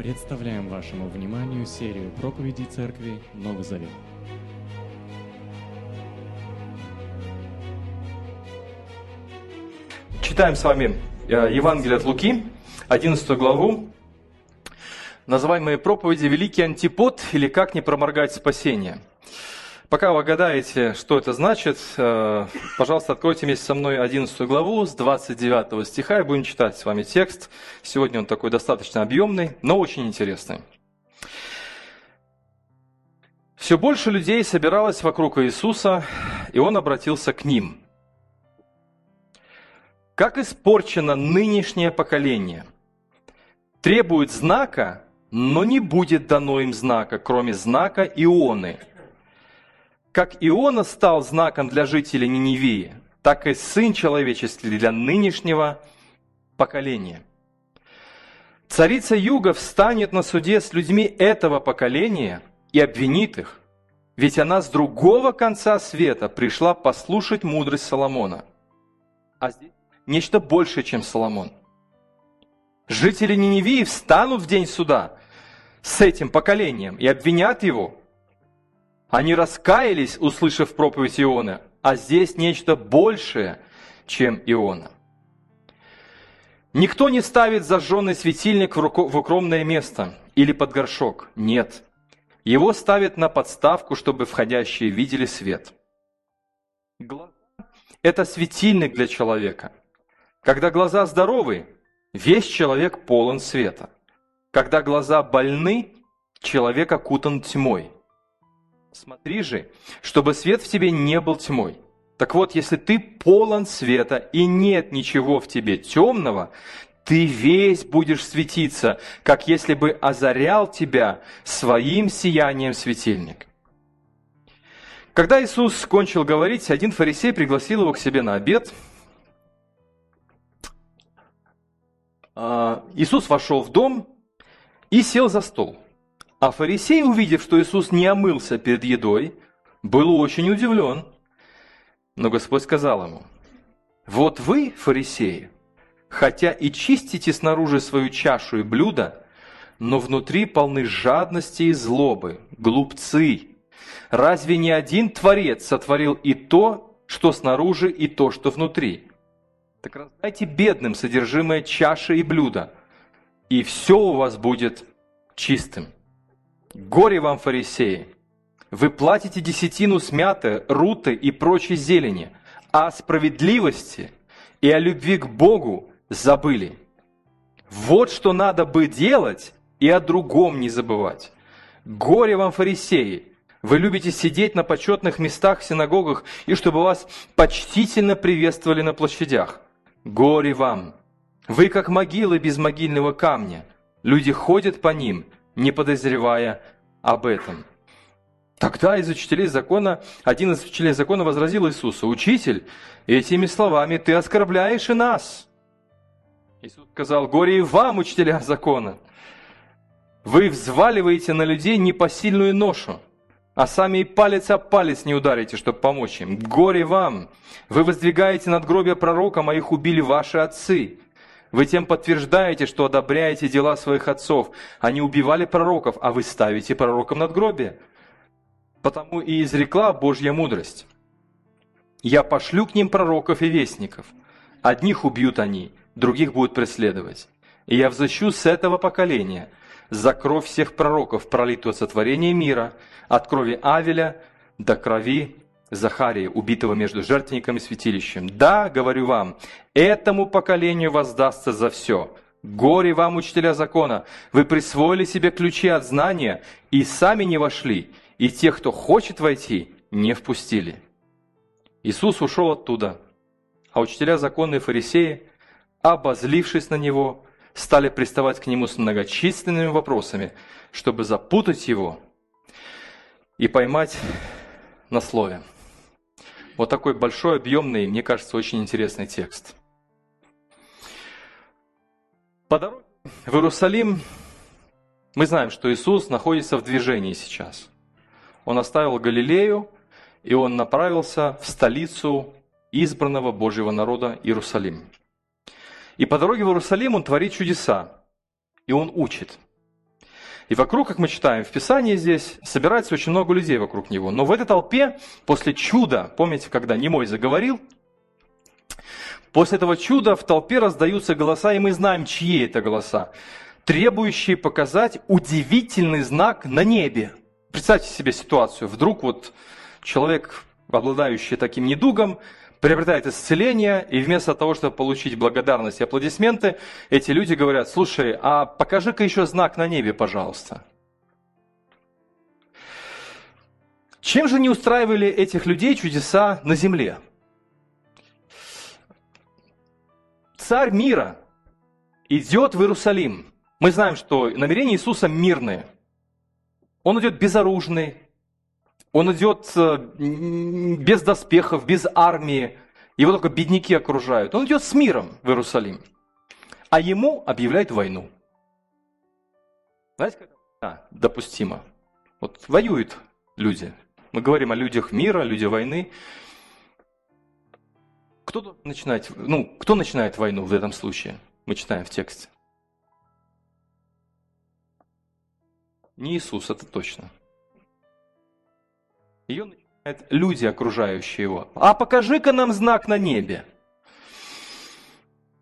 Представляем вашему вниманию серию проповедей Церкви Новый Завет. Читаем с вами э, Евангелие от Луки, 11 главу, называемые проповеди «Великий антипод» или «Как не проморгать спасение». Пока вы гадаете, что это значит, э, пожалуйста, откройте вместе со мной 11 главу с 29 стиха и будем читать с вами текст. Сегодня он такой достаточно объемный, но очень интересный. Все больше людей собиралось вокруг Иисуса, и он обратился к ним. Как испорчено нынешнее поколение. Требует знака, но не будет дано им знака, кроме знака Ионы – как Иона стал знаком для жителей Ниневии, так и Сын Человеческий для нынешнего поколения. Царица Юга встанет на суде с людьми этого поколения и обвинит их, ведь она с другого конца света пришла послушать мудрость Соломона. А здесь нечто большее, чем Соломон. Жители Ниневии встанут в день суда с этим поколением и обвинят его – они раскаялись, услышав проповедь Иона, а здесь нечто большее, чем Иона. Никто не ставит зажженный светильник в укромное место или под горшок. Нет. Его ставят на подставку, чтобы входящие видели свет. Глаза – это светильник для человека. Когда глаза здоровы, весь человек полон света. Когда глаза больны, человек окутан тьмой – Смотри же, чтобы свет в тебе не был тьмой. Так вот, если ты полон света и нет ничего в тебе темного, ты весь будешь светиться, как если бы озарял тебя своим сиянием светильник. Когда Иисус кончил говорить, один фарисей пригласил его к себе на обед. А, Иисус вошел в дом и сел за стол – а фарисей, увидев, что Иисус не омылся перед едой, был очень удивлен. Но Господь сказал ему, «Вот вы, фарисеи, хотя и чистите снаружи свою чашу и блюдо, но внутри полны жадности и злобы, глупцы. Разве не один Творец сотворил и то, что снаружи, и то, что внутри? Так раздайте бедным содержимое чаши и блюда, и все у вас будет чистым. Горе вам, фарисеи! Вы платите десятину смяты, руты и прочей зелени, а о справедливости и о любви к Богу забыли. Вот что надо бы делать и о другом не забывать. Горе вам, фарисеи! Вы любите сидеть на почетных местах в синагогах и чтобы вас почтительно приветствовали на площадях. Горе вам! Вы как могилы без могильного камня. Люди ходят по ним – не подозревая об этом. Тогда из учителей закона, один из учителей закона возразил Иисусу, «Учитель, этими словами ты оскорбляешь и нас». Иисус сказал, «Горе и вам, учителя закона! Вы взваливаете на людей непосильную ношу, а сами и палец о палец не ударите, чтобы помочь им. Горе вам! Вы воздвигаете надгробия пророка, моих убили ваши отцы. Вы тем подтверждаете, что одобряете дела своих отцов. Они убивали пророков, а вы ставите пророкам надгробие. Потому и изрекла Божья мудрость. Я пошлю к ним пророков и вестников. Одних убьют они, других будут преследовать. И я взыщу с этого поколения за кровь всех пророков, пролитую от сотворения мира, от крови Авеля до крови Захарии, убитого между жертвенником и святилищем. Да, говорю вам, этому поколению воздастся за все. Горе вам, учителя закона, вы присвоили себе ключи от знания и сами не вошли, и тех, кто хочет войти, не впустили. Иисус ушел оттуда, а учителя закона и фарисеи, обозлившись на него, стали приставать к нему с многочисленными вопросами, чтобы запутать его и поймать на слове. Вот такой большой, объемный, мне кажется, очень интересный текст. По дороге в Иерусалим мы знаем, что Иисус находится в движении сейчас. Он оставил Галилею, и он направился в столицу избранного Божьего народа Иерусалим. И по дороге в Иерусалим он творит чудеса, и он учит. И вокруг, как мы читаем в Писании здесь, собирается очень много людей вокруг него. Но в этой толпе, после чуда, помните, когда Немой заговорил, после этого чуда в толпе раздаются голоса, и мы знаем, чьи это голоса, требующие показать удивительный знак на небе. Представьте себе ситуацию. Вдруг вот человек, обладающий таким недугом, приобретает исцеление, и вместо того, чтобы получить благодарность и аплодисменты, эти люди говорят, слушай, а покажи-ка еще знак на небе, пожалуйста. Чем же не устраивали этих людей чудеса на земле? Царь мира идет в Иерусалим. Мы знаем, что намерения Иисуса мирные. Он идет безоружный, он идет э, без доспехов, без армии. Его только бедняки окружают. Он идет с миром в Иерусалим. А ему объявляют войну. Знаете, как это допустимо? Вот воюют люди. Мы говорим о людях мира, люди войны. Кто начинает, ну, кто начинает войну в этом случае? Мы читаем в тексте. Не Иисус, это точно. Ее начинают люди, окружающие его. А покажи-ка нам знак на небе.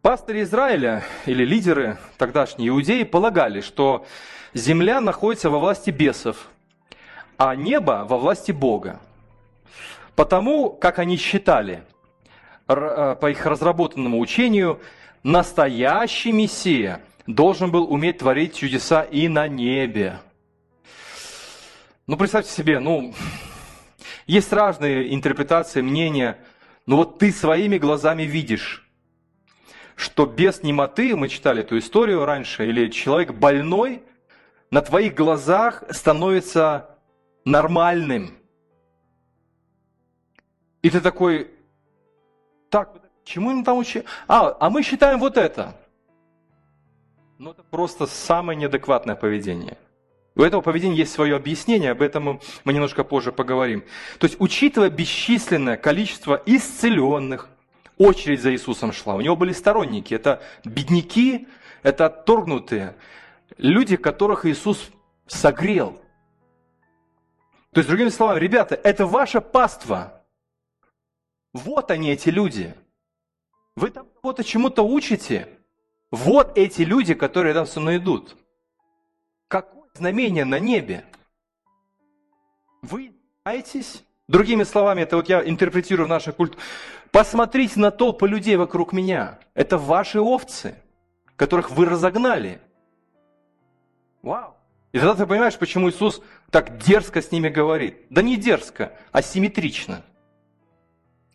Пастыри Израиля или лидеры тогдашние иудеи полагали, что земля находится во власти бесов, а небо во власти Бога. Потому, как они считали, э, по их разработанному учению, настоящий Мессия должен был уметь творить чудеса и на небе. Ну, представьте себе, ну, есть разные интерпретации, мнения, но вот ты своими глазами видишь, что без немоты, мы читали эту историю раньше, или человек больной на твоих глазах становится нормальным. И ты такой, так, чему им там учили? А, а мы считаем вот это. Ну, это просто самое неадекватное поведение – у этого поведения есть свое объяснение, об этом мы немножко позже поговорим. То есть, учитывая бесчисленное количество исцеленных, очередь за Иисусом шла. У него были сторонники, это бедняки, это отторгнутые, люди, которых Иисус согрел. То есть, другими словами, ребята, это ваша паства. Вот они, эти люди. Вы там кого-то чему-то учите. Вот эти люди, которые там со мной идут. Как знамение на небе. Вы знаетесь? Другими словами, это вот я интерпретирую в нашей культуре. Посмотрите на толпы людей вокруг меня. Это ваши овцы, которых вы разогнали. Вау. И тогда ты понимаешь, почему Иисус так дерзко с ними говорит. Да не дерзко, а симметрично.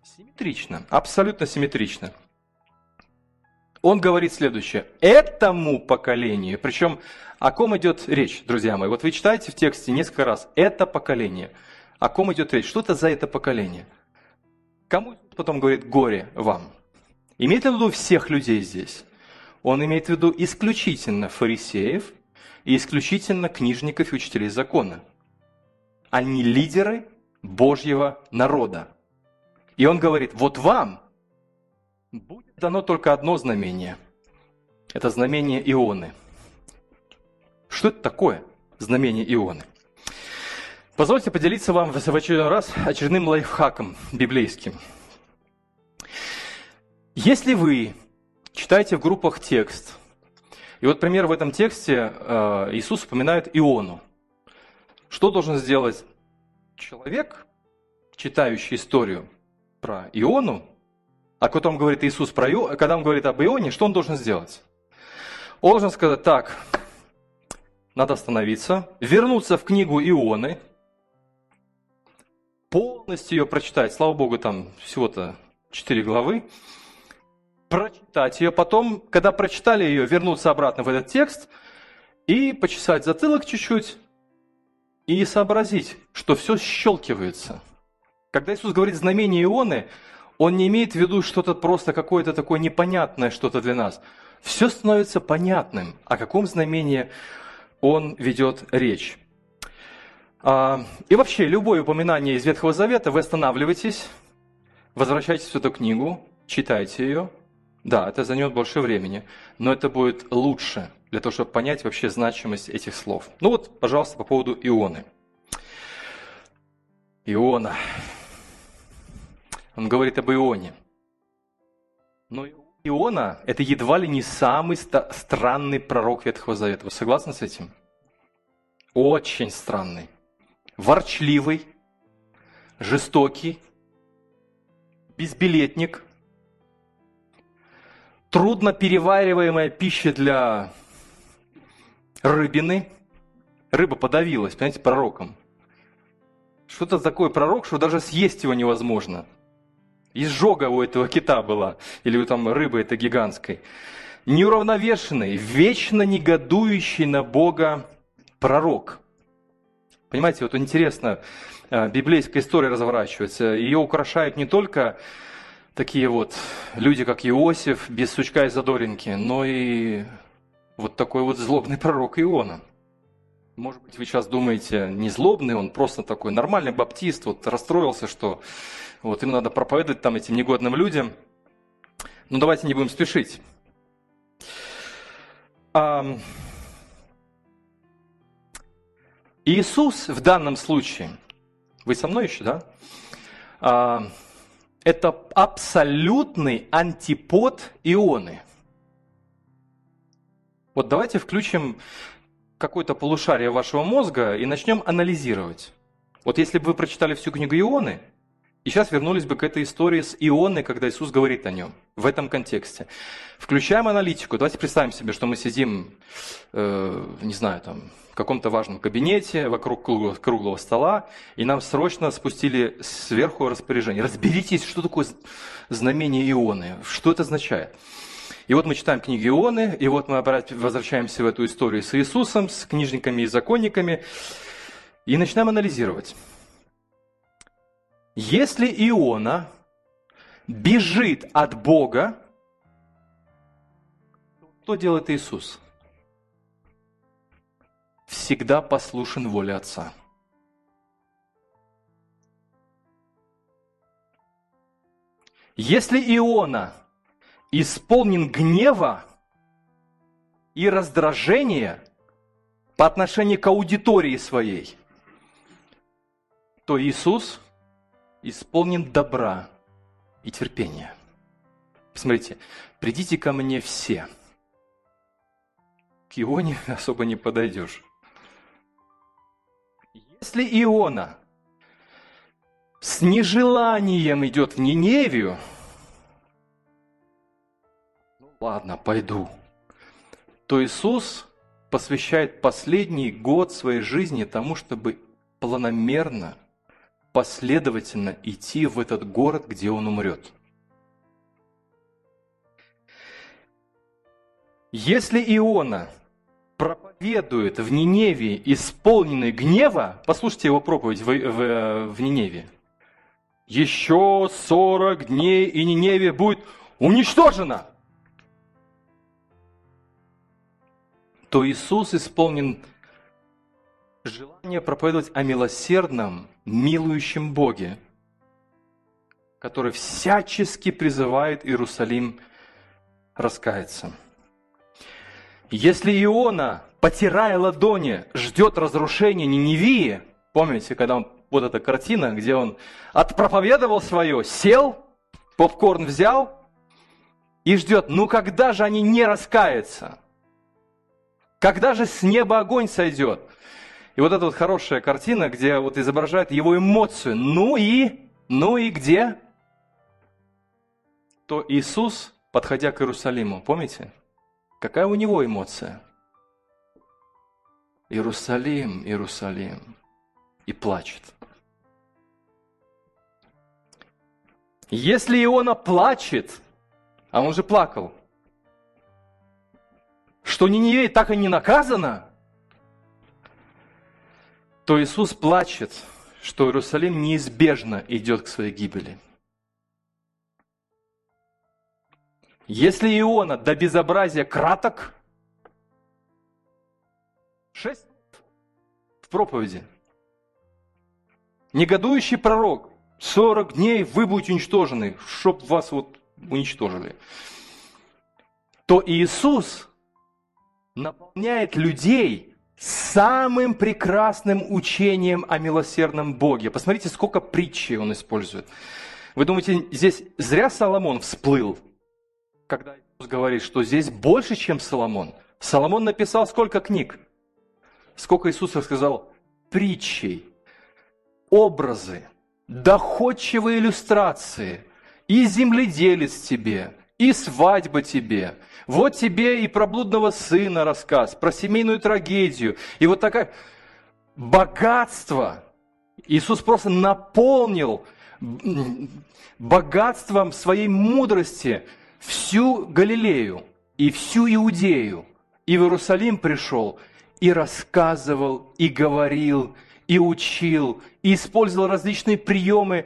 Симметрично, абсолютно симметрично он говорит следующее. Этому поколению, причем о ком идет речь, друзья мои? Вот вы читаете в тексте несколько раз. Это поколение. О ком идет речь? Что это за это поколение? Кому потом говорит горе вам? Имеет ли в виду всех людей здесь? Он имеет в виду исключительно фарисеев и исключительно книжников и учителей закона. Они лидеры Божьего народа. И он говорит, вот вам будет дано только одно знамение. Это знамение Ионы. Что это такое знамение Ионы? Позвольте поделиться вам в очередной раз очередным лайфхаком библейским. Если вы читаете в группах текст, и вот, пример, в этом тексте э, Иисус упоминает Иону. Что должен сделать человек, читающий историю про Иону, а когда он говорит Иисус про Ио, когда он говорит об Ионе, что он должен сделать? Он должен сказать, так, надо остановиться, вернуться в книгу Ионы, полностью ее прочитать, слава богу, там всего-то 4 главы, прочитать ее, потом, когда прочитали ее, вернуться обратно в этот текст и почесать затылок чуть-чуть и сообразить, что все щелкивается. Когда Иисус говорит знамение Ионы, он не имеет в виду что-то просто какое-то такое непонятное что-то для нас. Все становится понятным, о каком знамении он ведет речь. А, и вообще, любое упоминание из Ветхого Завета, вы останавливаетесь, возвращайтесь в эту книгу, читайте ее, Да, это займет больше времени, но это будет лучше для того, чтобы понять вообще значимость этих слов. Ну вот, пожалуйста, по поводу Ионы. Иона. Он говорит об Ионе. Но Иона – это едва ли не самый странный пророк Ветхого Завета. Вы согласны с этим? Очень странный. Ворчливый, жестокий, безбилетник, трудно перевариваемая пища для рыбины. Рыба подавилась, понимаете, пророком. Что-то такое пророк, что даже съесть его невозможно. Изжога у этого кита была, или у там рыбы этой гигантской. Неуравновешенный, вечно негодующий на Бога пророк. Понимаете, вот интересно, а, библейская история разворачивается. Ее украшают не только такие вот люди, как Иосиф, без сучка и задоринки, но и вот такой вот злобный пророк Иона. Может быть, вы сейчас думаете, не злобный, он просто такой нормальный баптист, вот расстроился, что вот им надо проповедовать там этим негодным людям. Ну, давайте не будем спешить. Иисус в данном случае, вы со мной еще, да? А, это абсолютный антипод ионы. Вот давайте включим какое-то полушарие вашего мозга и начнем анализировать. Вот если бы вы прочитали всю книгу Ионы, и сейчас вернулись бы к этой истории с Ионой, когда Иисус говорит о нем, в этом контексте. Включаем аналитику. Давайте представим себе, что мы сидим, э, не знаю, там, в каком-то важном кабинете, вокруг круглого, круглого стола, и нам срочно спустили сверху распоряжение. Разберитесь, что такое знамение Ионы, что это означает. И вот мы читаем книги Ионы, и вот мы возвращаемся в эту историю с Иисусом, с книжниками и законниками, и начинаем анализировать. Если Иона бежит от Бога, что делает Иисус? Всегда послушен воле Отца. Если Иона исполнен гнева и раздражения по отношению к аудитории своей, то Иисус исполнен добра и терпения. Посмотрите, придите ко мне все. К Ионе особо не подойдешь. Если Иона с нежеланием идет в Ниневию, ладно, пойду, то Иисус посвящает последний год своей жизни тому, чтобы планомерно последовательно идти в этот город, где он умрет. Если Иона проповедует в Ниневии, исполненный гнева, послушайте его проповедь в, в, в Ниневии, еще 40 дней, и Ниневия будет уничтожена. То Иисус исполнен желание проповедовать о милосердном, милующем Боге, который всячески призывает Иерусалим раскаяться. Если Иона, потирая ладони, ждет разрушения Ниневии, помните, когда он, вот эта картина, где он отпроповедовал свое, сел, попкорн взял и ждет, ну когда же они не раскаются? Когда же с неба огонь сойдет? И вот эта вот хорошая картина, где вот изображает его эмоцию. Ну и, ну и где? То Иисус, подходя к Иерусалиму, помните? Какая у него эмоция? Иерусалим, Иерусалим. И плачет. Если Иона плачет, а он же плакал, что Ниневия так и не наказана, то Иисус плачет, что Иерусалим неизбежно идет к своей гибели. Если Иона до безобразия краток, шесть в проповеди. Негодующий пророк, 40 дней вы будете уничтожены, чтоб вас вот уничтожили. то Иисус наполняет людей самым прекрасным учением о милосердном Боге. Посмотрите, сколько притчей он использует. Вы думаете, здесь зря Соломон всплыл, когда Иисус говорит, что здесь больше, чем Соломон? Соломон написал сколько книг? Сколько Иисус рассказал притчей, образы, доходчивые иллюстрации, и земледелец тебе, и свадьба тебе. Вот тебе и про блудного сына рассказ, про семейную трагедию. И вот такая богатство. Иисус просто наполнил богатством своей мудрости всю Галилею и всю Иудею. И в Иерусалим пришел, и рассказывал, и говорил, и учил, и использовал различные приемы,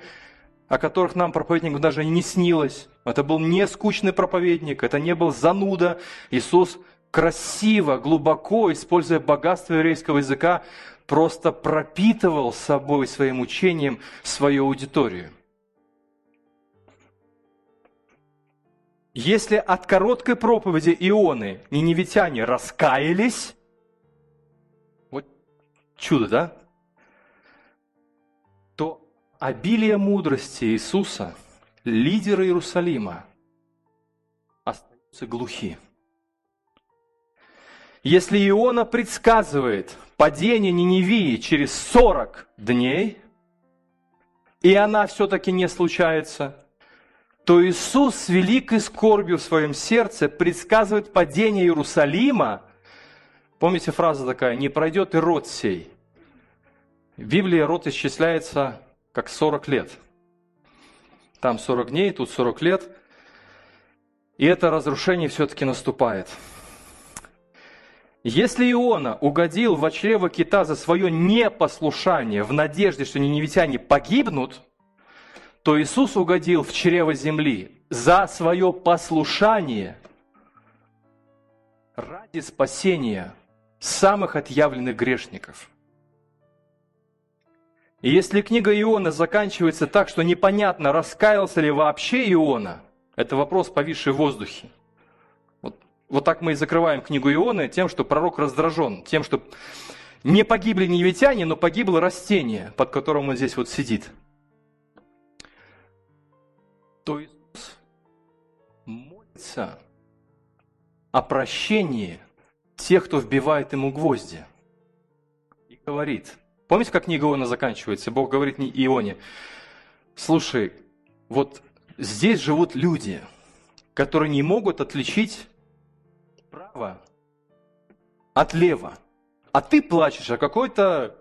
о которых нам, проповедникам, даже не снилось. Это был не скучный проповедник, это не был зануда. Иисус красиво, глубоко, используя богатство еврейского языка, просто пропитывал собой, своим учением, свою аудиторию. Если от короткой проповеди Ионы ниневитяне раскаялись, вот чудо, да? То обилие мудрости Иисуса, лидеры Иерусалима, остаются глухи. Если Иона предсказывает падение Ниневии через 40 дней, и она все-таки не случается, то Иисус с великой скорбью в своем сердце предсказывает падение Иерусалима. Помните фраза такая, не пройдет и род сей. В Библии род исчисляется как 40 лет. Там 40 дней, тут 40 лет. И это разрушение все-таки наступает. Если Иона угодил в чрево кита за свое непослушание в надежде, что ниневитяне погибнут, то Иисус угодил в чрево земли за свое послушание ради спасения самых отъявленных грешников – и если книга Иона заканчивается так, что непонятно, раскаялся ли вообще Иона, это вопрос, повисший в воздухе. Вот, вот так мы и закрываем книгу Ионы тем, что пророк раздражен, тем, что не погибли невитяне, но погибло растение, под которым он здесь вот сидит. То Иисус молится о прощении тех, кто вбивает ему гвозди. И говорит – Помните, как книга Иона заканчивается? Бог говорит не Ионе, слушай, вот здесь живут люди, которые не могут отличить право от лева. А ты плачешь о какой-то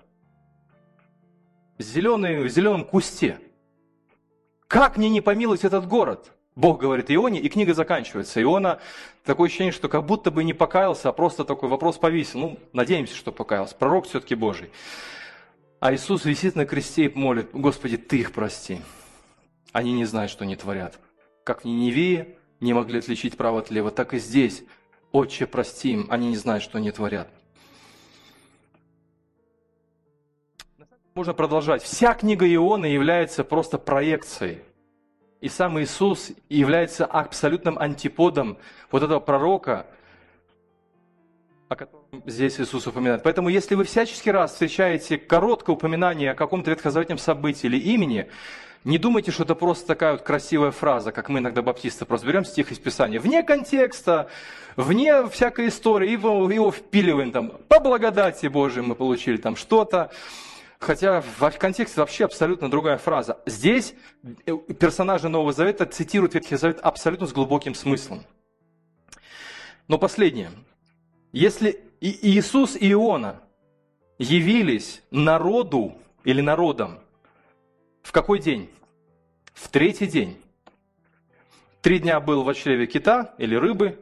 зеленой, зеленом кусте. Как мне не помиловать этот город? Бог говорит Ионе, и книга заканчивается. Иона такое ощущение, что как будто бы не покаялся, а просто такой вопрос повесил. Ну, надеемся, что покаялся. Пророк все-таки Божий. А Иисус висит на кресте и молит, Господи, Ты их прости. Они не знают, что они творят. Как в Ниневии не могли отличить право от лева, так и здесь. Отче, прости им, они не знают, что они творят. Можно продолжать. Вся книга Иона является просто проекцией. И сам Иисус является абсолютным антиподом вот этого пророка, о котором здесь Иисус упоминает. Поэтому, если вы всячески раз встречаете короткое упоминание о каком-то ветхозаветном событии или имени, не думайте, что это просто такая вот красивая фраза, как мы иногда баптисты просто берем стих из Писания. Вне контекста, вне всякой истории, его, его впиливаем там, по благодати Божией мы получили там что-то. Хотя в контексте вообще абсолютно другая фраза. Здесь э, персонажи Нового Завета цитируют Ветхий Завет абсолютно с глубоким смыслом. Но последнее. Если Иисус и Иона явились народу или народам в какой день? В третий день. Три дня был в чреве кита или рыбы,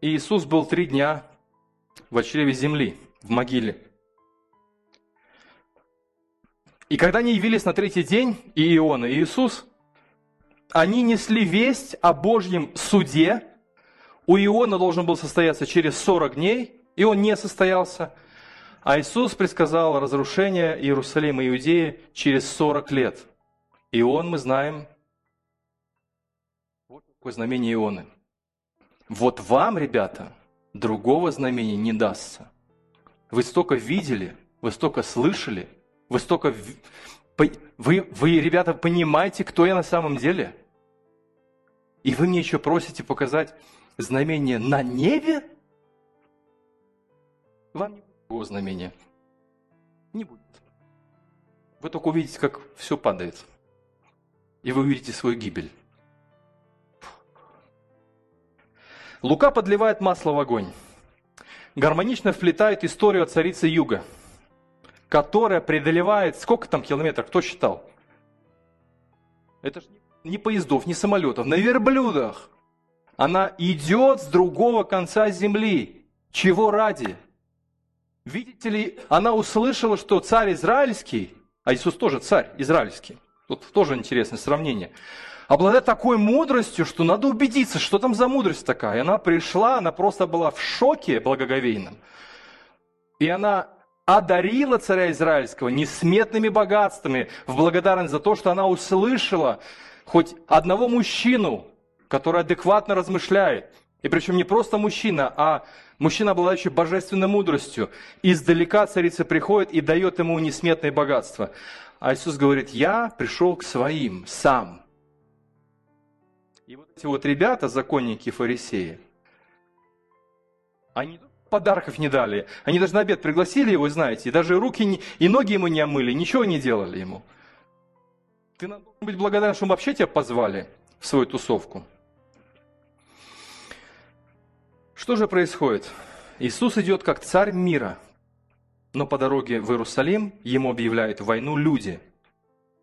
и Иисус был три дня в чреве земли, в могиле. И когда они явились на третий день, и Иона, и Иисус, они несли весть о Божьем суде. У Иона должен был состояться через 40 дней, и он не состоялся. А Иисус предсказал разрушение Иерусалима и Иудеи через 40 лет. И он, мы знаем, вот такое знамение Ионы. вот вам, ребята, другого знамения не дастся. Вы столько видели, вы столько слышали, вы столько... Вы, вы, ребята, понимаете, кто я на самом деле? И вы мне еще просите показать знамение на небе? Вам не будет знамения. Не будет. Вы только увидите, как все падает. И вы увидите свою гибель. Лука подливает масло в огонь. Гармонично вплетает историю о царице Юга, которая преодолевает, сколько там километров, кто считал? Это же не поездов, не самолетов, на верблюдах. Она идет с другого конца земли. Чего ради? Видите ли, она услышала, что царь израильский, а Иисус тоже царь израильский, тут тоже интересное сравнение, обладает такой мудростью, что надо убедиться, что там за мудрость такая. И она пришла, она просто была в шоке благоговейном. И она одарила царя израильского несметными богатствами в благодарность за то, что она услышала хоть одного мужчину, который адекватно размышляет. И причем не просто мужчина, а мужчина, обладающий божественной мудростью. Издалека царица приходит и дает ему несметное богатство. А Иисус говорит, я пришел к своим сам. И вот эти вот ребята, законники фарисеи, они подарков не дали. Они даже на обед пригласили его, знаете, и даже руки не, и ноги ему не омыли, ничего не делали ему. Ты должен быть благодарен, что мы вообще тебя позвали в свою тусовку. Что же происходит? Иисус идет как царь мира, но по дороге в Иерусалим ему объявляют войну люди,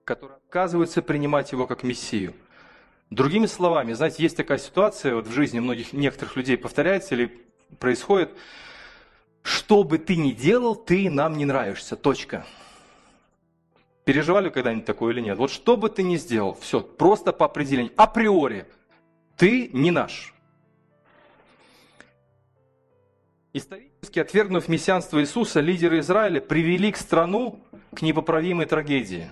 которые отказываются принимать его как Мессию. Другими словами, знаете, есть такая ситуация вот в жизни многих, некоторых людей повторяется или происходит, что бы ты ни делал, ты нам не нравишься, точка. Переживали когда-нибудь такое или нет? Вот что бы ты ни сделал, все, просто по определению, априори, ты не наш. Исторически отвергнув мессианство Иисуса, лидеры Израиля привели к страну к непоправимой трагедии.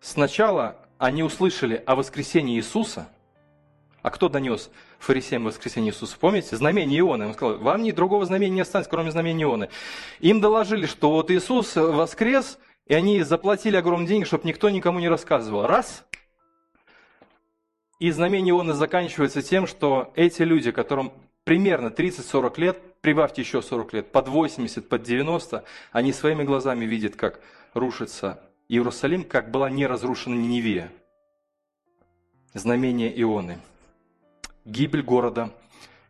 Сначала они услышали о воскресении Иисуса. А кто донес фарисеям воскресение Иисуса? Помните? Знамение Ионы. Он сказал, вам ни другого знамения не останется, кроме знамения Ионы. Им доложили, что вот Иисус воскрес, и они заплатили огромные деньги, чтобы никто никому не рассказывал. Раз. И знамение Ионы заканчивается тем, что эти люди, которым примерно 30-40 лет, прибавьте еще 40 лет, под 80, под 90, они своими глазами видят, как рушится Иерусалим, как была не разрушена Ниневия. Знамение Ионы. Гибель города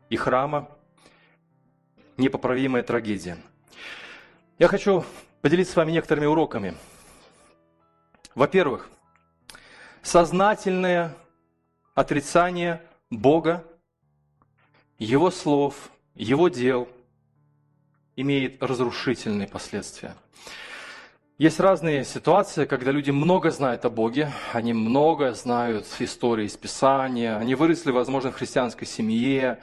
и храма. Непоправимая трагедия. Я хочу поделиться с вами некоторыми уроками. Во-первых, сознательное отрицание Бога его слов, его дел имеет разрушительные последствия. Есть разные ситуации, когда люди много знают о Боге, они много знают истории из Писания, они выросли, возможно, в христианской семье,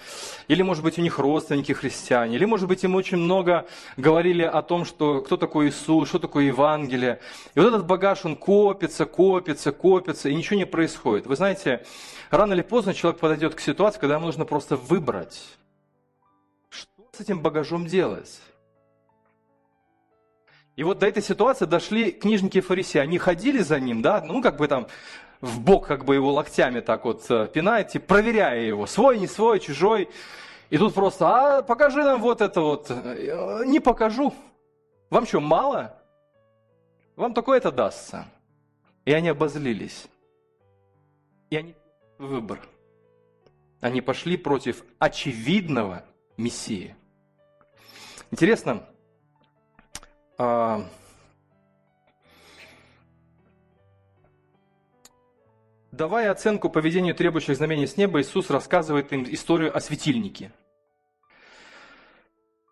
или, может быть, у них родственники христиане, или, может быть, им очень много говорили о том, что кто такой Иисус, что такое Евангелие. И вот этот багаж, он копится, копится, копится, и ничего не происходит. Вы знаете, рано или поздно человек подойдет к ситуации, когда ему нужно просто выбрать, что с этим багажом делать. И вот до этой ситуации дошли книжники и фарисеи. Они ходили за ним, да, ну как бы там в бок как бы его локтями так вот э, пинаете, проверяя его, свой, не свой, чужой. И тут просто, а покажи нам вот это вот. «Э, не покажу. Вам что, мало? Вам такое это дастся. И они обозлились. И они выбор. Они пошли против очевидного Мессии. Интересно, а, давая оценку поведению требующих знамений с неба, Иисус рассказывает им историю о светильнике.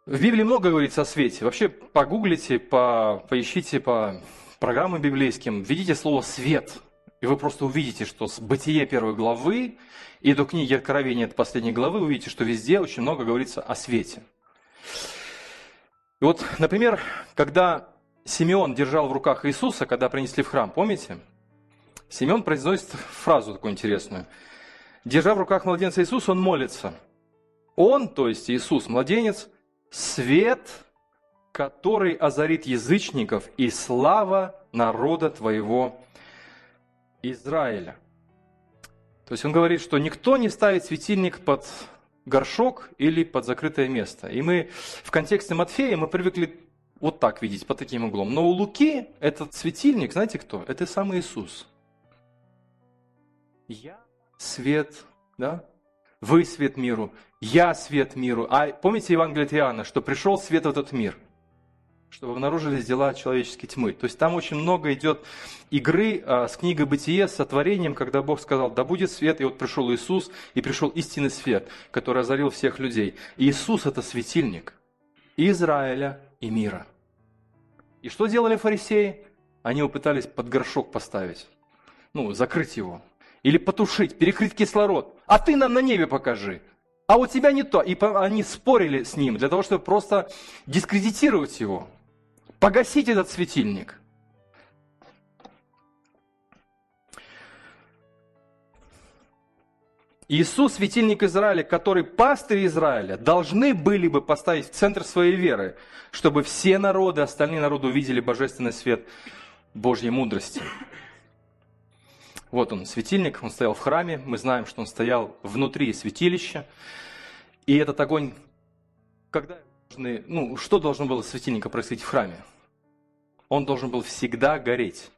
В Библии много говорится о свете. Вообще погуглите, по, поищите по программам библейским, введите слово «свет», и вы просто увидите, что с Бытие первой главы и до книги Откровения от последней главы вы увидите, что везде очень много говорится о свете. И вот, например, когда Симеон держал в руках Иисуса, когда принесли в храм, помните? Симеон произносит фразу такую интересную. держа в руках младенца Иисус, он молится. Он, то есть Иисус, младенец, свет, который озарит язычников и слава народа твоего Израиля. То есть он говорит, что никто не ставит светильник под горшок или под закрытое место. И мы в контексте Матфея мы привыкли вот так видеть, под таким углом. Но у Луки этот светильник, знаете кто? Это сам Иисус. Я свет, да? Вы свет миру, я свет миру. А помните Евангелие от Иоанна, что пришел свет в этот мир – чтобы обнаружились дела человеческой тьмы. То есть там очень много идет игры а, с книгой Бытие, с сотворением, когда Бог сказал, да будет свет, и вот пришел Иисус, и пришел истинный свет, который озарил всех людей. И Иисус это светильник Израиля и мира. И что делали фарисеи? Они его пытались под горшок поставить, ну, закрыть его. Или потушить, перекрыть кислород. А ты нам на небе покажи. А у тебя не то. И они спорили с ним для того, чтобы просто дискредитировать его погасить этот светильник. Иисус, светильник Израиля, который пастырь Израиля, должны были бы поставить в центр своей веры, чтобы все народы, остальные народы увидели божественный свет Божьей мудрости. Вот он, светильник, он стоял в храме, мы знаем, что он стоял внутри святилища. И этот огонь, когда ну, что должно было светильника происходить в храме? Он должен был всегда гореть,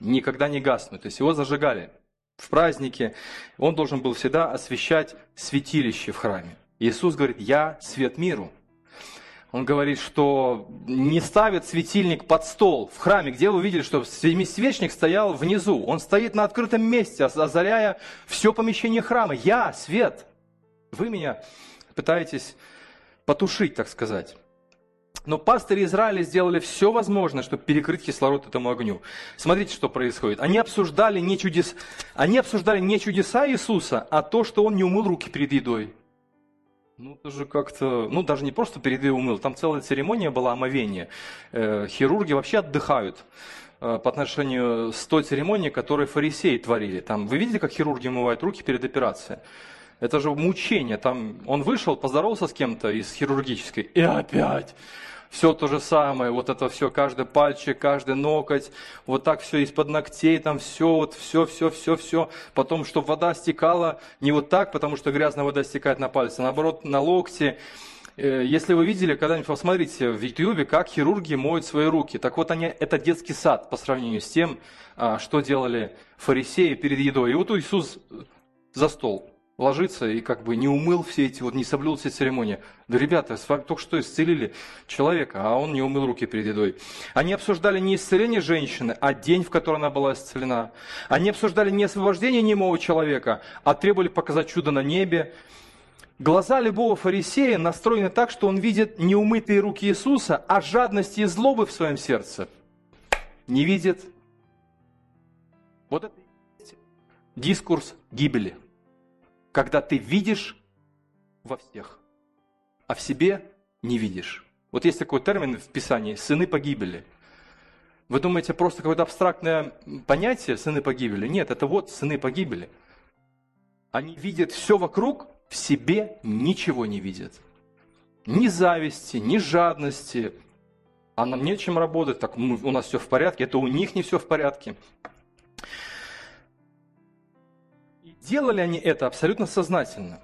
никогда не гаснуть. То есть его зажигали в празднике, он должен был всегда освещать святилище в храме. Иисус говорит, я свет миру. Он говорит, что не ставит светильник под стол в храме, где вы видели, что семисвечник стоял внизу. Он стоит на открытом месте, озаряя все помещение храма. Я свет. Вы меня пытаетесь потушить, так сказать. Но пастыри Израиля сделали все возможное, чтобы перекрыть кислород этому огню. Смотрите, что происходит. Они обсуждали не, чудес... Они обсуждали не чудеса Иисуса, а то, что он не умыл руки перед едой. Ну, это же как-то, ну, даже не просто перед едой умыл, там целая церемония была омовения. Э, хирурги вообще отдыхают э, по отношению с той церемонией, которую фарисеи творили. Там, вы видели, как хирурги умывают руки перед операцией? Это же мучение. Там он вышел, поздоровался с кем-то из хирургической, и опять все то же самое, вот это все, каждый пальчик, каждый ноготь, вот так все из-под ногтей, там все, вот все, все, все, все. Потом, чтобы вода стекала не вот так, потому что грязная вода стекает на пальцы, а наоборот, на локти. Э, если вы видели, когда-нибудь посмотрите в Ютьюбе, как хирурги моют свои руки. Так вот, они, это детский сад по сравнению с тем, а, что делали фарисеи перед едой. И вот Иисус за стол ложится и как бы не умыл все эти, вот не соблюл все церемонии. Да, ребята, с вами только что исцелили человека, а он не умыл руки перед едой. Они обсуждали не исцеление женщины, а день, в который она была исцелена. Они обсуждали не освобождение немого человека, а требовали показать чудо на небе. Глаза любого фарисея настроены так, что он видит не умытые руки Иисуса, а жадности и злобы в своем сердце. Не видит. Вот это дискурс гибели – когда ты видишь во всех, а в себе не видишь. Вот есть такой термин в Писании – «сыны погибели». Вы думаете, просто какое-то абстрактное понятие «сыны погибели»? Нет, это вот сыны погибели. Они видят все вокруг, в себе ничего не видят. Ни зависти, ни жадности. А нам нечем работать, так у нас все в порядке, это у них не все в порядке. Делали они это абсолютно сознательно.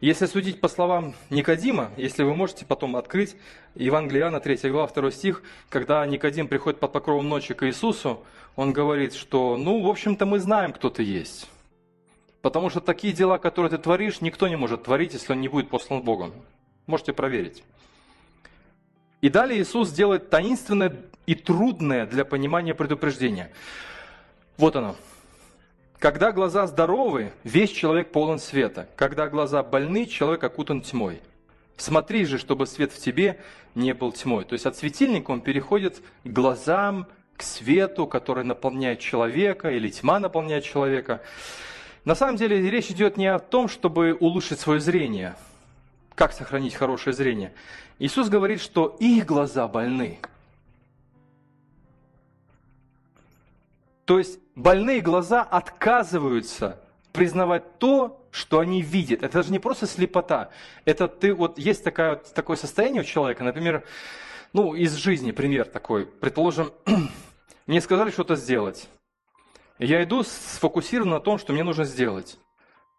Если судить по словам Никодима, если вы можете потом открыть Евангелие Иоанна, 3 глава, 2 стих, когда Никодим приходит под покровом ночи к Иисусу, он говорит, что, ну, в общем-то, мы знаем, кто ты есть. Потому что такие дела, которые ты творишь, никто не может творить, если он не будет послан Богом. Можете проверить. И далее Иисус делает таинственное и трудное для понимания предупреждение. Вот оно. Когда глаза здоровы, весь человек полон света. Когда глаза больны, человек окутан тьмой. Смотри же, чтобы свет в тебе не был тьмой. То есть от светильника он переходит к глазам, к свету, который наполняет человека, или тьма наполняет человека. На самом деле речь идет не о том, чтобы улучшить свое зрение, как сохранить хорошее зрение. Иисус говорит, что их глаза больны. То есть больные глаза отказываются признавать то, что они видят. Это же не просто слепота. Это ты, вот есть такая, такое состояние у человека, например, ну, из жизни пример такой. Предположим, мне сказали что-то сделать. Я иду сфокусирован на том, что мне нужно сделать.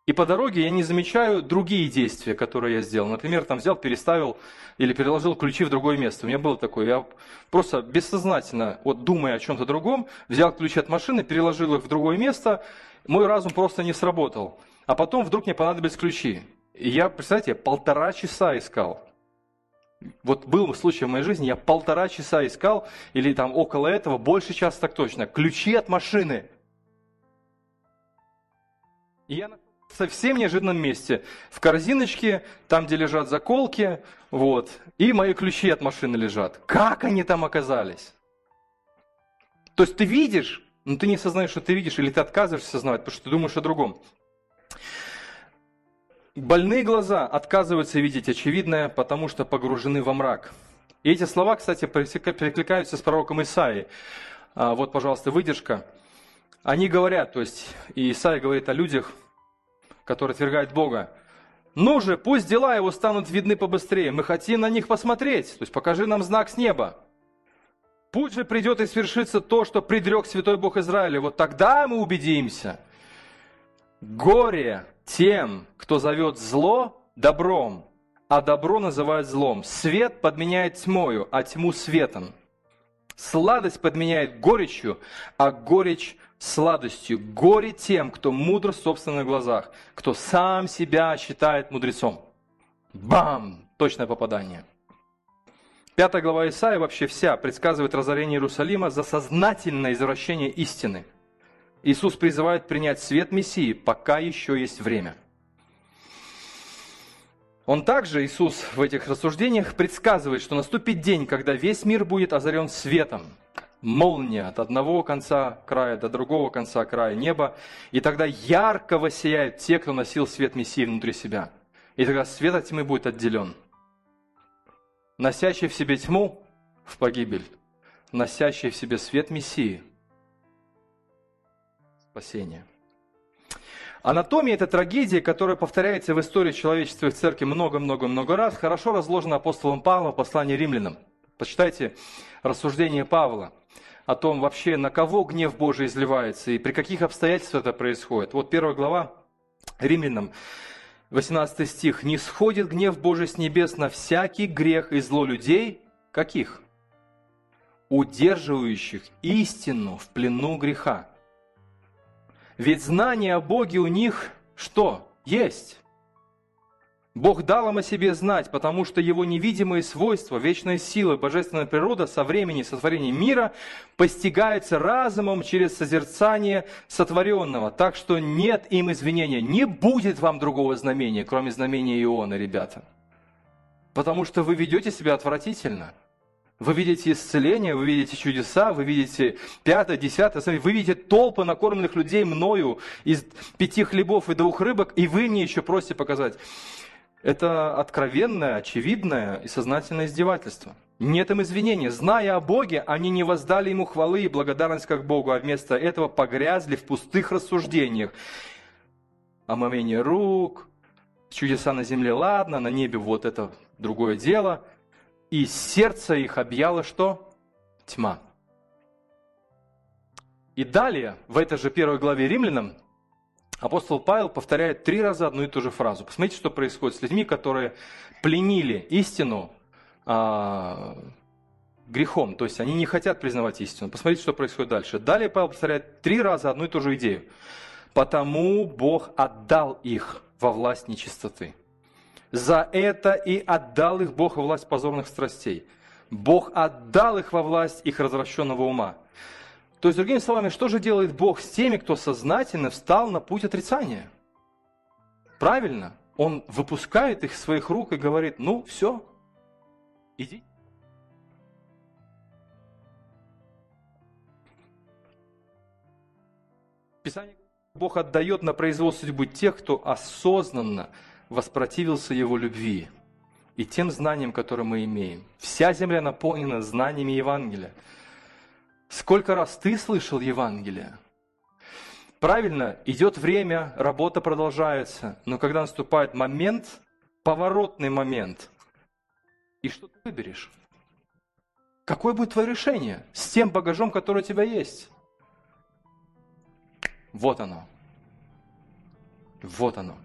И по дороге я не замечаю другие действия, которые я сделал. Например, там взял, переставил или переложил ключи в другое место. У меня было такое. Я просто бессознательно, вот думая о чем-то другом, взял ключи от машины, переложил их в другое место. Мой разум просто не сработал. А потом вдруг мне понадобились ключи. И я, представляете, полтора часа искал. Вот был случай в моей жизни, я полтора часа искал, или там около этого, больше часа так точно, ключи от машины. И я совсем неожиданном месте. В корзиночке, там, где лежат заколки, вот, и мои ключи от машины лежат. Как они там оказались? То есть ты видишь, но ты не осознаешь, что ты видишь, или ты отказываешься осознавать, потому что ты думаешь о другом. Больные глаза отказываются видеть очевидное, потому что погружены во мрак. И эти слова, кстати, перекликаются с пророком Исаией. А, вот, пожалуйста, выдержка. Они говорят, то есть Исаия говорит о людях, которые отвергают Бога. Ну же, пусть дела его станут видны побыстрее. Мы хотим на них посмотреть. То есть покажи нам знак с неба. Пусть же придет и свершится то, что предрек Святой Бог Израиля. Вот тогда мы убедимся. Горе тем, кто зовет зло добром, а добро называют злом. Свет подменяет тьмою, а тьму светом. Сладость подменяет горечью, а горечь сладостью. Горе тем, кто мудр в собственных глазах, кто сам себя считает мудрецом. Бам! Точное попадание. Пятая глава Исаия вообще вся предсказывает разорение Иерусалима за сознательное извращение истины. Иисус призывает принять свет Мессии, пока еще есть время. Он также, Иисус, в этих рассуждениях предсказывает, что наступит день, когда весь мир будет озарен светом, молния от одного конца края до другого конца края неба, и тогда ярко воссияют те, кто носил свет Мессии внутри себя. И тогда свет от тьмы будет отделен. Носящий в себе тьму в погибель, носящий в себе свет Мессии – спасение. Анатомия – это трагедия, которая повторяется в истории человечества и в церкви много-много-много раз, хорошо разложена апостолом Павлом в послании римлянам. Почитайте рассуждение Павла о том вообще, на кого гнев Божий изливается и при каких обстоятельствах это происходит. Вот первая глава римлянам, 18 стих. «Не сходит гнев Божий с небес на всякий грех и зло людей». Каких? Удерживающих истину в плену греха. Ведь знание о Боге у них что? Есть. Бог дал им о себе знать, потому что его невидимые свойства, вечная сила, божественная природа со времени сотворения мира постигаются разумом через созерцание сотворенного. Так что нет им извинения. Не будет вам другого знамения, кроме знамения Иона, ребята. Потому что вы ведете себя отвратительно. Вы видите исцеление, вы видите чудеса, вы видите пятое, десятое, вы видите толпы накормленных людей мною из пяти хлебов и двух рыбок, и вы мне еще просите показать. Это откровенное, очевидное и сознательное издевательство. Нет им извинения. Зная о Боге, они не воздали Ему хвалы и благодарность как Богу, а вместо этого погрязли в пустых рассуждениях. Омовение рук, чудеса на земле, ладно, на небе вот это другое дело. И сердце их объяло что? Тьма. И далее, в этой же первой главе римлянам, апостол Павел повторяет три раза одну и ту же фразу. Посмотрите, что происходит с людьми, которые пленили истину а, грехом, то есть они не хотят признавать истину. Посмотрите, что происходит дальше. Далее Павел повторяет три раза одну и ту же идею. «Потому Бог отдал их во власть нечистоты». За это и отдал их Бог во власть позорных страстей. Бог отдал их во власть их развращенного ума. То есть, другими словами, что же делает Бог с теми, кто сознательно встал на путь отрицания? Правильно, Он выпускает их из своих рук и говорит, ну все, иди. Писание Бог отдает на произвол судьбы тех, кто осознанно воспротивился Его любви и тем знаниям, которые мы имеем. Вся земля наполнена знаниями Евангелия. Сколько раз ты слышал Евангелие? Правильно, идет время, работа продолжается, но когда наступает момент, поворотный момент, и что ты выберешь? Какое будет твое решение с тем багажом, который у тебя есть? Вот оно. Вот оно.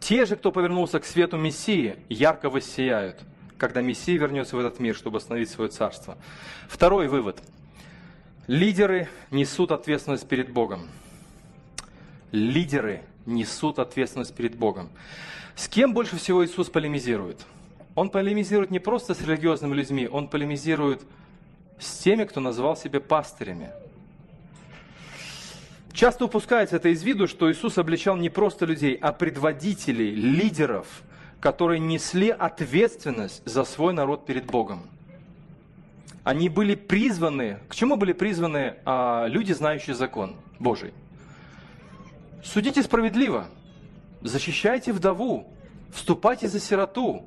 Те же, кто повернулся к свету Мессии, ярко воссияют, когда Мессия вернется в этот мир, чтобы остановить свое царство. Второй вывод. Лидеры несут ответственность перед Богом. Лидеры несут ответственность перед Богом. С кем больше всего Иисус полемизирует? Он полемизирует не просто с религиозными людьми, он полемизирует с теми, кто назвал себя пастырями. Часто упускается это из виду, что Иисус обличал не просто людей, а предводителей, лидеров, которые несли ответственность за свой народ перед Богом. Они были призваны, к чему были призваны а, люди, знающие закон Божий? Судите справедливо, защищайте вдову, вступайте за сироту,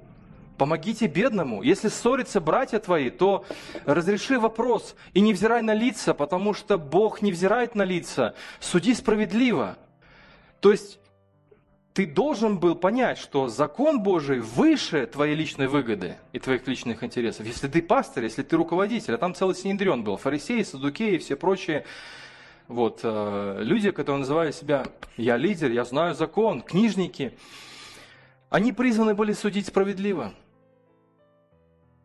Помогите бедному. Если ссорятся братья твои, то разреши вопрос и не взирай на лица, потому что Бог не взирает на лица. Суди справедливо. То есть ты должен был понять, что закон Божий выше твоей личной выгоды и твоих личных интересов. Если ты пастор, если ты руководитель, а там целый синедрион был, фарисеи, садукеи и все прочие вот, э, люди, которые называют себя «я лидер, я знаю закон», книжники, они призваны были судить справедливо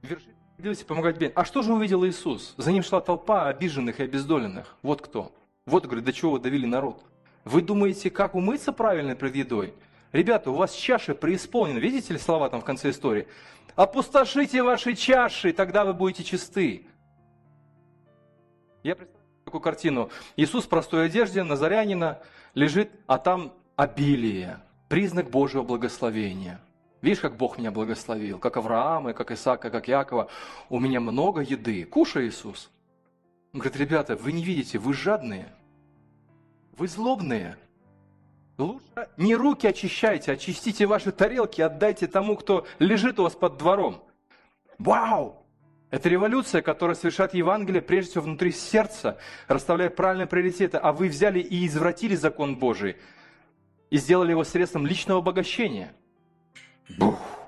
вершить и помогать бедным. А что же увидел Иисус? За ним шла толпа обиженных и обездоленных. Вот кто. Вот, говорит, до чего вы давили народ. Вы думаете, как умыться правильно перед едой? Ребята, у вас чаша преисполнена. Видите ли слова там в конце истории? Опустошите ваши чаши, тогда вы будете чисты. Я представляю такую картину. Иисус в простой одежде, Назарянина, лежит, а там обилие, признак Божьего благословения – Видишь, как Бог меня благословил, как Авраама, как Исаака, как Якова. У меня много еды. Кушай, Иисус. Он говорит, ребята, вы не видите, вы жадные, вы злобные. Лучше не руки очищайте, очистите ваши тарелки, отдайте тому, кто лежит у вас под двором. Вау! Это революция, которая совершает Евангелие прежде всего внутри сердца, расставляя правильные приоритеты, а вы взяли и извратили закон Божий и сделали его средством личного обогащения – Бух.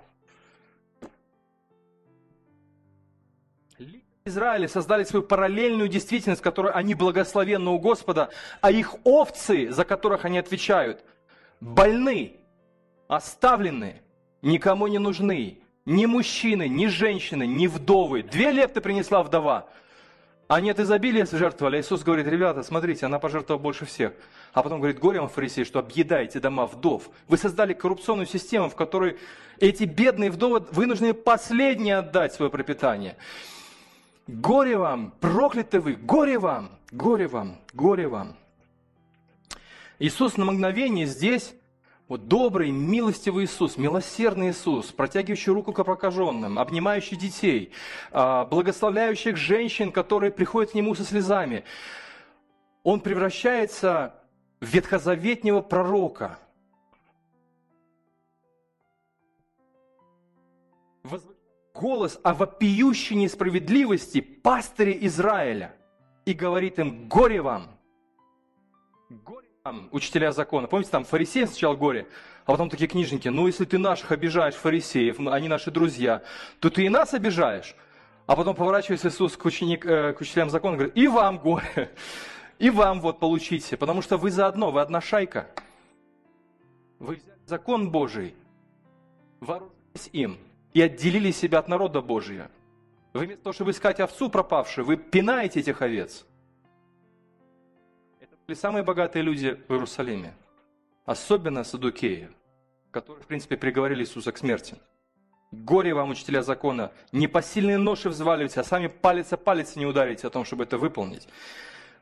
Израиля создали свою параллельную действительность, которой они благословенны у Господа, а их овцы, за которых они отвечают, больны, оставлены, никому не нужны. Ни мужчины, ни женщины, ни вдовы. Две лепты принесла вдова – а нет изобилия жертвовали. Иисус говорит, ребята, смотрите, она пожертвовала больше всех. А потом говорит, горе вам, фарисеи, что объедаете дома вдов. Вы создали коррупционную систему, в которой эти бедные вдовы вынуждены последние отдать свое пропитание. Горе вам, прокляты вы, горе вам, горе вам, горе вам. Иисус на мгновение здесь вот добрый, милостивый Иисус, милосердный Иисус, протягивающий руку к прокаженным, обнимающий детей, а, благословляющих женщин, которые приходят к Нему со слезами. Он превращается в ветхозаветнего пророка. Голос о вопиющей несправедливости пастыря Израиля и говорит им, горе вам, горе там, учителя закона, помните, там фарисеям сначала горе, а потом такие книжники, ну если ты наших обижаешь, фарисеев, они наши друзья, то ты и нас обижаешь. А потом поворачивается Иисус к, ученик, э, к учителям закона и говорит, и вам горе, и вам вот получите, потому что вы заодно, вы одна шайка. Вы взяли закон Божий, вооружились им и отделили себя от народа Божия. Вы вместо того, чтобы искать овцу пропавшую, вы пинаете этих овец – были самые богатые люди в Иерусалиме. Особенно садукеи, которые, в принципе, приговорили Иисуса к смерти. Горе вам, учителя закона, непосильные ноши взваливайте, а сами палец о палец не ударите о том, чтобы это выполнить.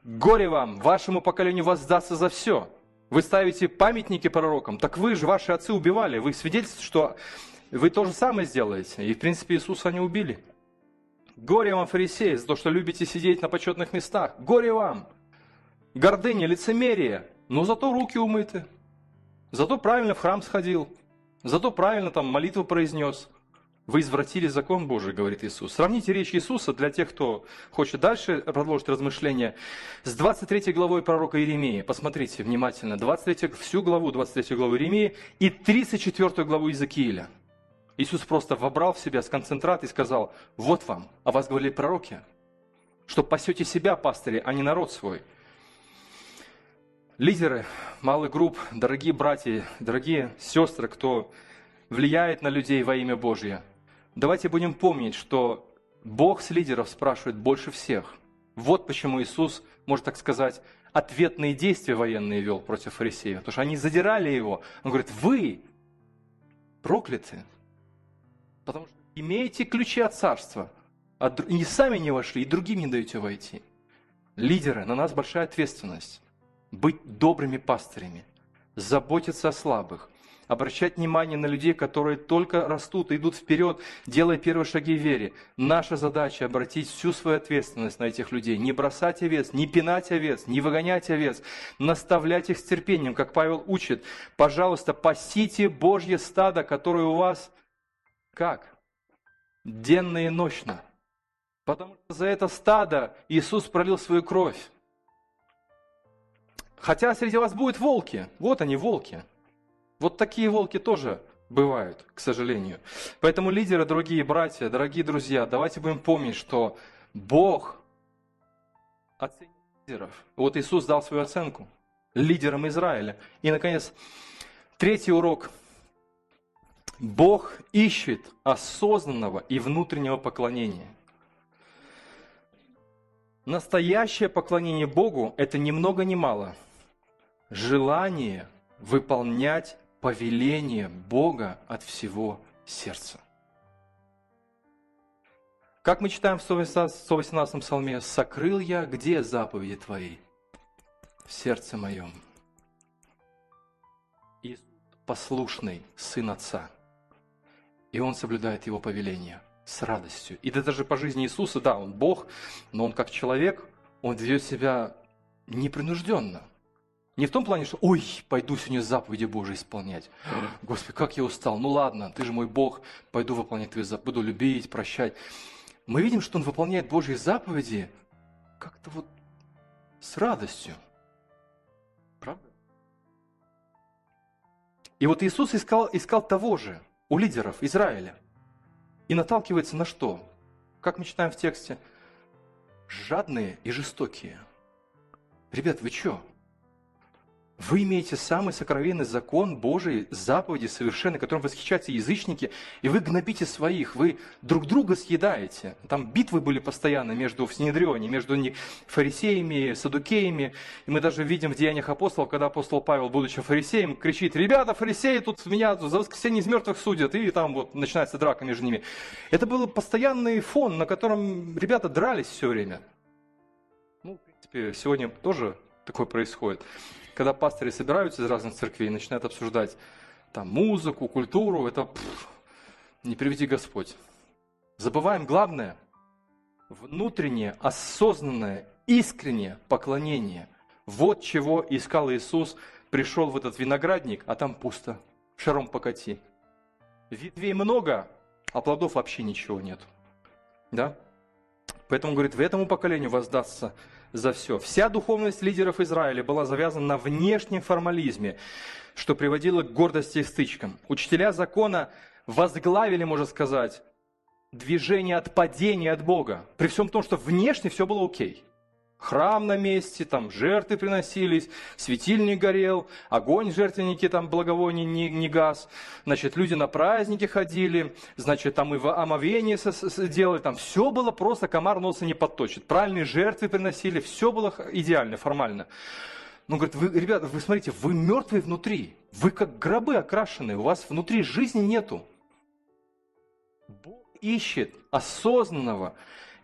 Горе вам, вашему поколению воздастся за все. Вы ставите памятники пророкам, так вы же, ваши отцы убивали, вы свидетельствуете, что вы то же самое сделаете. И, в принципе, Иисуса они убили. Горе вам, фарисеи, за то, что любите сидеть на почетных местах. Горе вам! гордыня, лицемерие, но зато руки умыты, зато правильно в храм сходил, зато правильно там молитву произнес. Вы извратили закон Божий, говорит Иисус. Сравните речь Иисуса для тех, кто хочет дальше продолжить размышления, с 23 главой пророка Иеремии. Посмотрите внимательно. 23, всю главу 23 главы Иеремии и 34 главу Иезекииля. Иисус просто вобрал в себя с концентрат и сказал, вот вам, о вас говорили пророки, что пасете себя, пастыри, а не народ свой. Лидеры малых групп, дорогие братья, дорогие сестры, кто влияет на людей во имя Божье, давайте будем помнить, что Бог с лидеров спрашивает больше всех. Вот почему Иисус, можно так сказать, ответные действия военные вел против фарисеев. Потому что они задирали его. Он говорит, вы прокляты, потому что имеете ключи от царства, а и сами не вошли, и другим не даете войти. Лидеры, на нас большая ответственность. Быть добрыми пастырями, заботиться о слабых, обращать внимание на людей, которые только растут идут вперед, делая первые шаги в вере. Наша задача обратить всю свою ответственность на этих людей, не бросать овец, не пинать овец, не выгонять овец, наставлять их с терпением, как Павел учит. Пожалуйста, пасите Божье стадо, которое у вас как? Денно и ночно. Потому что за это стадо Иисус пролил свою кровь. Хотя среди вас будут волки. Вот они, волки. Вот такие волки тоже бывают, к сожалению. Поэтому лидеры, дорогие братья, дорогие друзья, давайте будем помнить, что Бог оценит лидеров. Вот Иисус дал свою оценку лидерам Израиля. И, наконец, третий урок. Бог ищет осознанного и внутреннего поклонения. Настоящее поклонение Богу – это ни много ни мало. Желание выполнять повеление Бога от всего сердца. Как мы читаем в 118 псалме, «Сокрыл я где заповеди Твои? В сердце моем». Иисус послушный Сын Отца, и Он соблюдает Его повеление с радостью. И даже по жизни Иисуса, да, Он Бог, но Он как человек, Он ведет себя непринужденно. Не в том плане, что «Ой, пойду сегодня заповеди Божьи исполнять». Господи, как я устал. Ну ладно, Ты же мой Бог, пойду выполнять Твои заповеди, буду любить, прощать. Мы видим, что Он выполняет Божьи заповеди как-то вот с радостью. Правда? И вот Иисус искал, искал того же у лидеров Израиля. И наталкивается на что? Как мы читаем в тексте? Жадные и жестокие. Ребят, вы что? Вы имеете самый сокровенный закон Божий, заповеди совершенные, которым восхищаются язычники, и вы гнобите своих, вы друг друга съедаете. Там битвы были постоянно между в между фарисеями, садукеями. И мы даже видим в Деяниях апостолов, когда апостол Павел, будучи фарисеем, кричит, ребята, фарисеи тут меня за воскресенье из мертвых судят, и там вот начинается драка между ними. Это был постоянный фон, на котором ребята дрались все время. Ну, в принципе, сегодня тоже такое происходит когда пастыри собираются из разных церквей и начинают обсуждать там музыку, культуру, это пфф, не приведи Господь. Забываем главное – внутреннее, осознанное, искреннее поклонение. Вот чего искал Иисус, пришел в этот виноградник, а там пусто, шаром покати. Ветвей много, а плодов вообще ничего нет. Да? Поэтому, говорит, в этому поколению воздастся за все. Вся духовность лидеров Израиля была завязана на внешнем формализме, что приводило к гордости и стычкам. Учителя закона возглавили, можно сказать, движение от падения от Бога. При всем том, что внешне все было окей храм на месте, там жертвы приносились, светильник горел, огонь в жертвеннике, там благовоний не, не газ, значит, люди на праздники ходили, значит, там и в омовение делали, там все было просто, комар носа не подточит. Правильные жертвы приносили, все было идеально, формально. Ну, говорит, вы, ребята, вы смотрите, вы мертвые внутри, вы как гробы окрашенные, у вас внутри жизни нету. Бог ищет осознанного,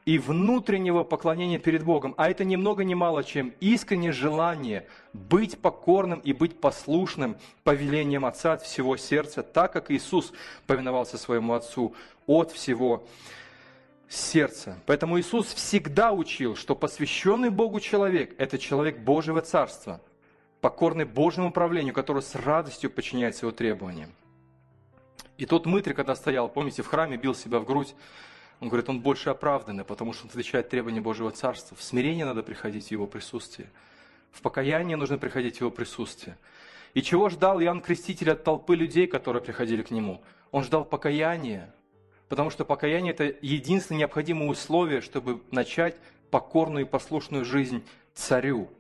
и внутреннего поклонения перед Богом. А это ни много ни мало, чем искреннее желание быть покорным и быть послушным повелением Отца от всего сердца, так как Иисус повиновался своему Отцу от всего сердца. Поэтому Иисус всегда учил, что посвященный Богу человек – это человек Божьего Царства, покорный Божьему управлению, который с радостью подчиняется его требованиям. И тот мытрь, когда стоял, помните, в храме, бил себя в грудь, он говорит, он больше оправданный, потому что он отвечает требованиям Божьего Царства. В смирение надо приходить в Его присутствие. В покаяние нужно приходить в Его присутствие. И чего ждал Иоанн Креститель от толпы людей, которые приходили к Нему? Он ждал покаяния, потому что покаяние – это единственное необходимое условие, чтобы начать покорную и послушную жизнь царю,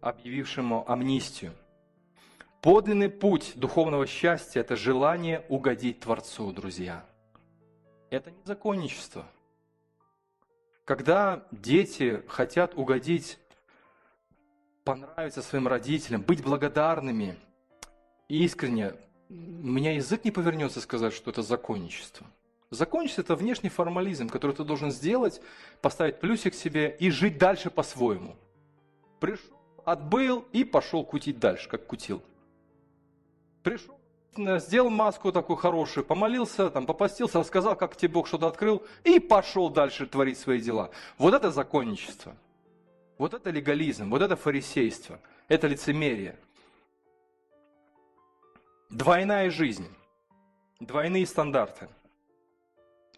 объявившему амнистию. Подлинный путь духовного счастья – это желание угодить Творцу, друзья. Это не законничество. Когда дети хотят угодить, понравиться своим родителям, быть благодарными, искренне, у меня язык не повернется сказать, что это законничество. Законничество – это внешний формализм, который ты должен сделать, поставить плюсик себе и жить дальше по-своему. Пришел, отбыл и пошел кутить дальше, как кутил. Пришел, сделал маску такую хорошую, помолился, там, попастился, рассказал, как тебе Бог что-то открыл, и пошел дальше творить свои дела. Вот это законничество. Вот это легализм, вот это фарисейство, это лицемерие. Двойная жизнь, двойные стандарты.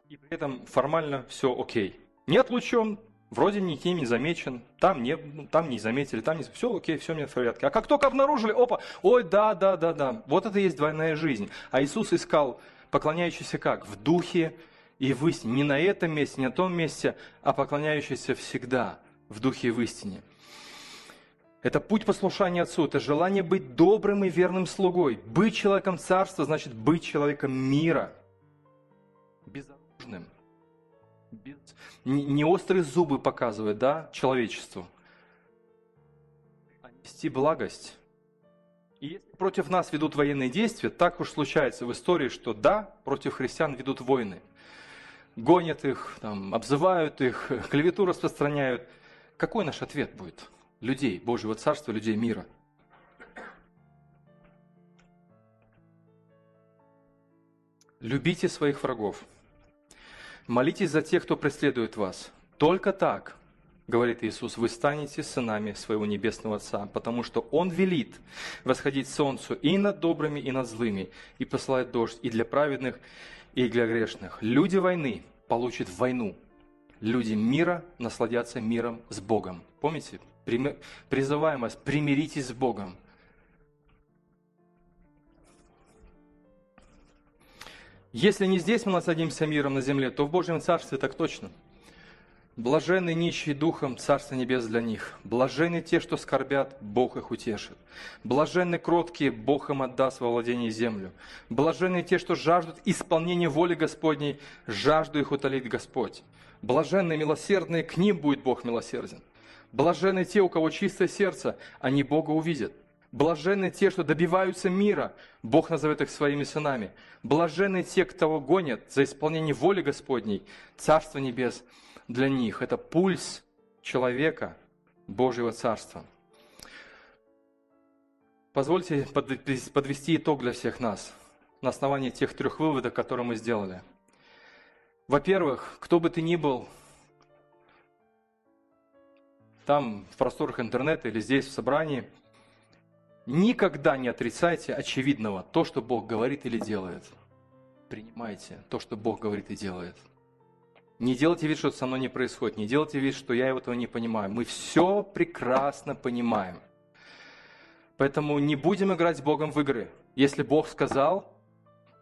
И при этом формально все окей. Не отлучен, Вроде никем не замечен, там не, ну, там не заметили, там не... Все окей, все мне в порядке. А как только обнаружили, опа, ой, да, да, да, да. Вот это и есть двойная жизнь. А Иисус искал поклоняющийся как? В духе и в истине. Не на этом месте, не на том месте, а поклоняющийся всегда в духе и в истине. Это путь послушания Отцу, это желание быть добрым и верным слугой. Быть человеком царства значит быть человеком мира. Безоружным, без, не, острые зубы показывает, да, человечеству, а нести благость. И если против нас ведут военные действия, так уж случается в истории, что да, против христиан ведут войны. Гонят их, там, обзывают их, клевету распространяют. Какой наш ответ будет? Людей Божьего Царства, людей мира. Любите своих врагов. Молитесь за тех, кто преследует вас. Только так, говорит Иисус, вы станете сынами своего небесного Отца, потому что Он велит восходить солнцу и над добрыми, и над злыми, и посылает дождь и для праведных, и для грешных. Люди войны получат войну. Люди мира насладятся миром с Богом. Помните? Призываем вас, примиритесь с Богом. Если не здесь мы насладимся миром на земле, то в Божьем Царстве так точно. Блаженны нищие духом, Царство Небес для них. Блаженны те, что скорбят, Бог их утешит. Блаженны кроткие, Бог им отдаст во владение землю. Блаженны те, что жаждут исполнения воли Господней, жажду их утолит Господь. Блаженны милосердные, к ним будет Бог милосерден. Блаженны те, у кого чистое сердце, они Бога увидят. Блаженны те, что добиваются мира, Бог назовет их своими сынами. Блаженны те, кто гонят за исполнение воли Господней, Царство Небес для них. Это пульс человека Божьего Царства. Позвольте подвести итог для всех нас на основании тех трех выводов, которые мы сделали. Во-первых, кто бы ты ни был, там в просторах интернета или здесь в собрании – Никогда не отрицайте очевидного, то, что Бог говорит или делает. Принимайте то, что Бог говорит и делает. Не делайте вид, что со мной не происходит. Не делайте вид, что я этого не понимаю. Мы все прекрасно понимаем. Поэтому не будем играть с Богом в игры. Если Бог сказал,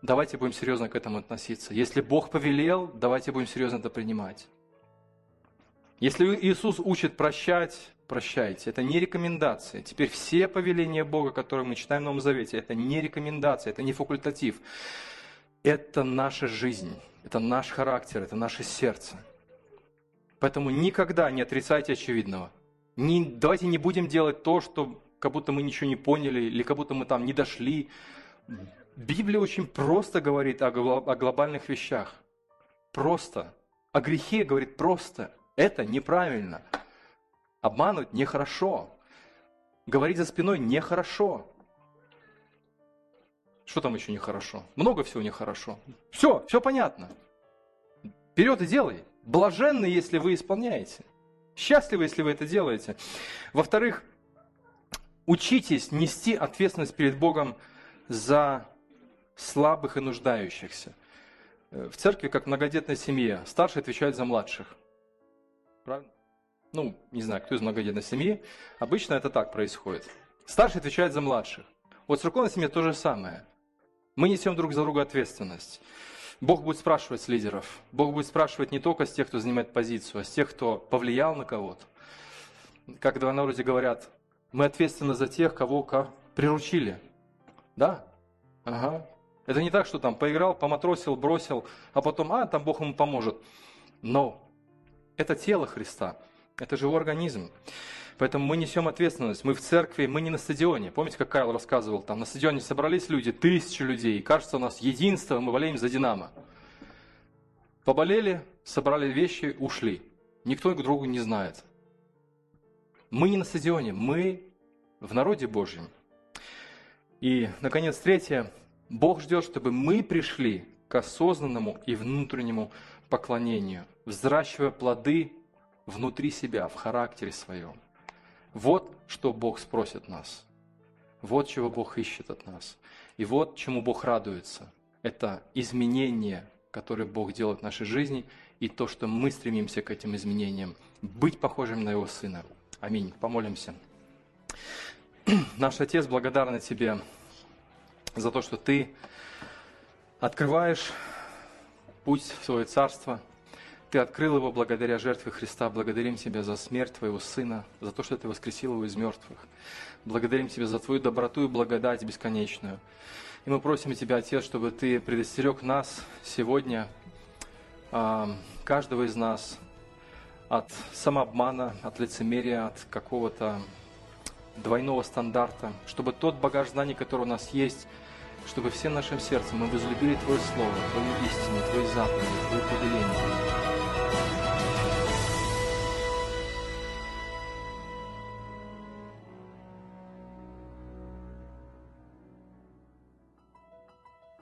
давайте будем серьезно к этому относиться. Если Бог повелел, давайте будем серьезно это принимать. Если Иисус учит прощать, прощайте. Это не рекомендация. Теперь все повеления Бога, которые мы читаем в Новом Завете, это не рекомендация, это не факультатив. Это наша жизнь, это наш характер, это наше сердце. Поэтому никогда не отрицайте очевидного. Не, давайте не будем делать то, что как будто мы ничего не поняли, или как будто мы там не дошли. Библия очень просто говорит о, о глобальных вещах. Просто. О грехе говорит просто. Это неправильно. Обманывать нехорошо. Говорить за спиной нехорошо. Что там еще нехорошо? Много всего нехорошо. Все, все понятно. Вперед и делай. Блаженны, если вы исполняете. Счастливы, если вы это делаете. Во-вторых, учитесь нести ответственность перед Богом за слабых и нуждающихся. Э, В церкви, как в многодетной семье, старший отвечает за младших. Правильно? Ну, не знаю, кто из многодетной семьи. Обычно это так происходит. Старший отвечает за младших. Вот в церковной семье то же самое. Мы несем друг за друга ответственность. Бог будет спрашивать с лидеров. Бог будет спрашивать не только с тех, кто занимает позицию, а с тех, кто повлиял на кого-то. Как в народе говорят, мы ответственны за тех, кого ко- приручили. Да? Ага. Это не так, что там поиграл, поматросил, бросил, а потом, а, там Бог ему поможет. Но это тело Христа, это живой организм. Поэтому мы несем ответственность. Мы в церкви, мы не на стадионе. Помните, как Кайл рассказывал, там на стадионе собрались люди, тысячи людей. И кажется, у нас единство, мы болеем за Динамо. Поболели, собрали вещи, ушли. Никто друг другу не знает. Мы не на стадионе, мы в народе Божьем. И, наконец, третье. Бог ждет, чтобы мы пришли к осознанному и внутреннему поклонению, взращивая плоды внутри себя, в характере своем. Вот что Бог спросит нас. Вот чего Бог ищет от нас. И вот чему Бог радуется. Это изменения, которые Бог делает в нашей жизни, и то, что мы стремимся к этим изменениям. Быть похожим на Его Сына. Аминь. Помолимся. Наш Отец, благодарны Тебе за то, что Ты открываешь путь в Свое Царство. Ты открыл его благодаря жертве Христа. Благодарим Тебя за смерть Твоего Сына, за то, что Ты воскресил его из мертвых. Благодарим Тебя за Твою доброту и благодать бесконечную. И мы просим Тебя, Отец, чтобы Ты предостерег нас сегодня, а, каждого из нас, от самообмана, от лицемерия, от какого-то двойного стандарта, чтобы тот багаж знаний, который у нас есть, чтобы всем нашим сердцем мы возлюбили Твое Слово, Твою истину, Твои заповеди, Твое повеление.